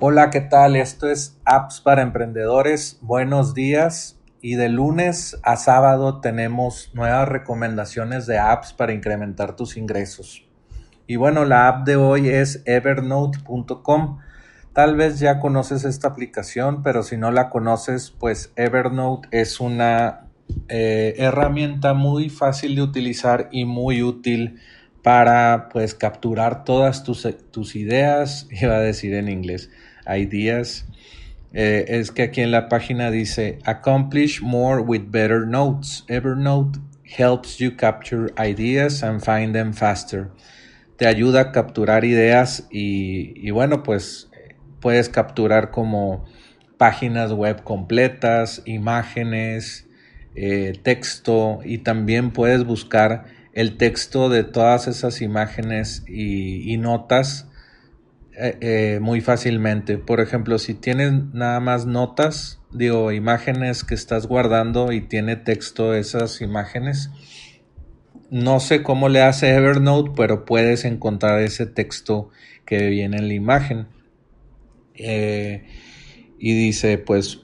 Hola, ¿qué tal? Esto es Apps para Emprendedores. Buenos días. Y de lunes a sábado tenemos nuevas recomendaciones de apps para incrementar tus ingresos. Y bueno, la app de hoy es evernote.com. Tal vez ya conoces esta aplicación, pero si no la conoces, pues Evernote es una eh, herramienta muy fácil de utilizar y muy útil para pues capturar todas tus, tus ideas, iba a decir en inglés, ideas. Eh, es que aquí en la página dice accomplish more with better notes. Evernote helps you capture ideas and find them faster. Te ayuda a capturar ideas y, y bueno, pues puedes capturar como páginas web completas, imágenes, eh, texto y también puedes buscar el texto de todas esas imágenes y, notas eh, eh, muy fácilmente. Por ejemplo, si tienes nada más notas, digo, imágenes que estás guardando y tiene texto esas imágenes, no sé cómo le hace Evernote, pero puedes encontrar ese texto que viene en la imagen. y dice, pues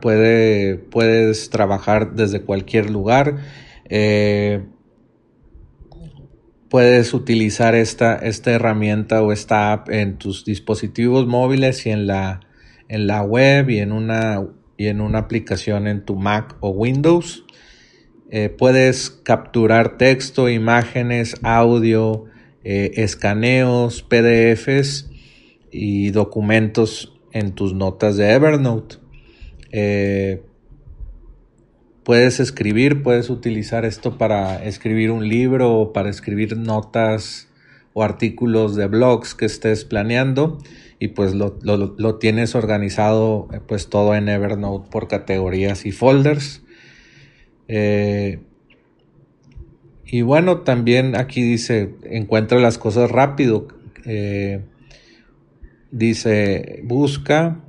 puede, puedes trabajar desde cualquier lugar. Eh, puedes utilizar esta, esta herramienta o esta app en tus dispositivos móviles y en la, en la web y en, una, y en una aplicación en tu Mac o Windows. Eh, puedes capturar texto, imágenes, audio, eh, escaneos, PDFs y documentos en tus notas de Evernote. Eh, puedes escribir, puedes utilizar esto para escribir un libro o para escribir notas o artículos de blogs que estés planeando y pues lo, tienes organizado eh, pues todo en Evernote por categorías y folders. Eh, y bueno, también aquí dice, encuentra las cosas rápido. dice, busca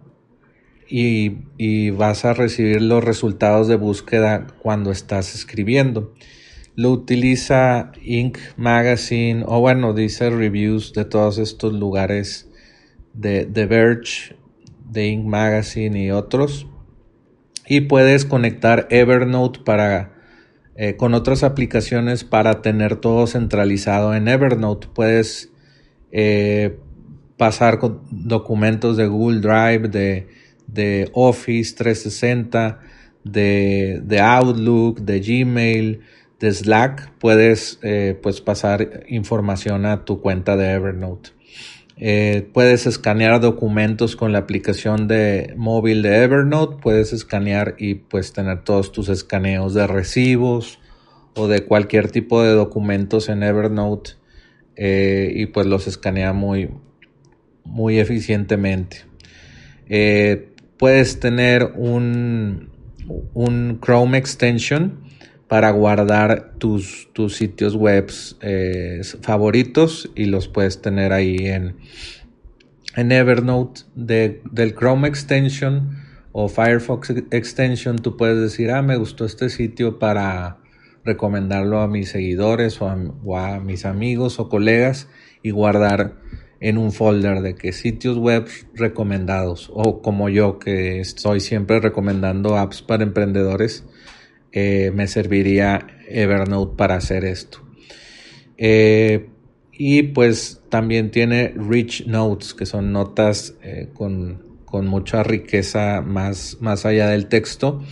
y, vas a recibir los resultados de búsqueda cuando estás escribiendo. Lo utiliza Inc. Magazine o bueno, dice reviews de todos estos lugares de Verge, de Inc. Magazine y otros. Y puedes conectar Evernote para eh, con otras aplicaciones para tener todo centralizado en Evernote. Puedes eh, pasar documentos de Google Drive, de de Office 360, de, de Outlook, de Gmail, de Slack, puedes eh, pues pasar información a tu cuenta de Evernote. Eh, puedes escanear documentos con la aplicación de móvil de Evernote, puedes escanear y pues tener todos tus escaneos de recibos o de cualquier tipo de documentos en Evernote eh, y pues los escanea muy, muy eficientemente puedes tener un, un Chrome extension para guardar tus, tus sitios web eh, favoritos y los puedes tener ahí en, en Evernote del Chrome extension o Firefox extension. Tú puedes decir, ah, me gustó este sitio para recomendarlo a mis seguidores o a mis amigos o colegas y guardar en un folder de que sitios web recomendados o como yo que estoy siempre recomendando apps para emprendedores, eh, me serviría Evernote para hacer esto. Eh, y pues también tiene Rich Notes, que son notas eh, con, mucha riqueza más, más allá del texto.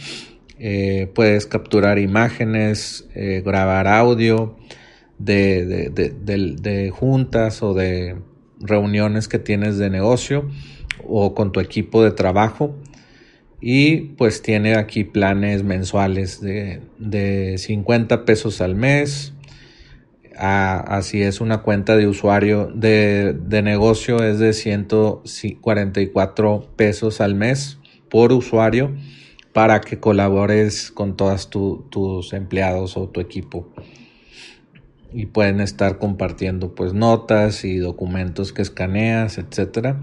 puedes capturar imágenes, grabar audio de, de juntas o de reuniones que tienes de negocio o con tu equipo de trabajo. Y pues tiene aquí planes mensuales de, de 50 pesos al mes. así es una cuenta de usuario de, de, negocio es de 144 pesos al mes por usuario para que colabores con todos tus empleados o tu equipo y pueden estar compartiendo pues notas y documentos que escaneas, etcétera.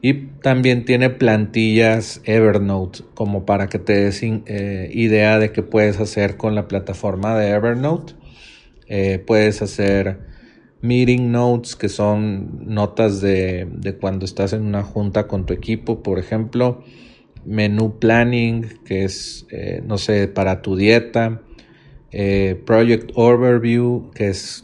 Y también tiene plantillas Evernote como para que te des eh, idea de qué puedes hacer con la plataforma de Evernote. Eh, puedes hacer meeting notes, que son notas de, cuando estás en una junta con tu equipo, por ejemplo, menú planning, que es, eh, no sé, para tu dieta, eh, project overview, que es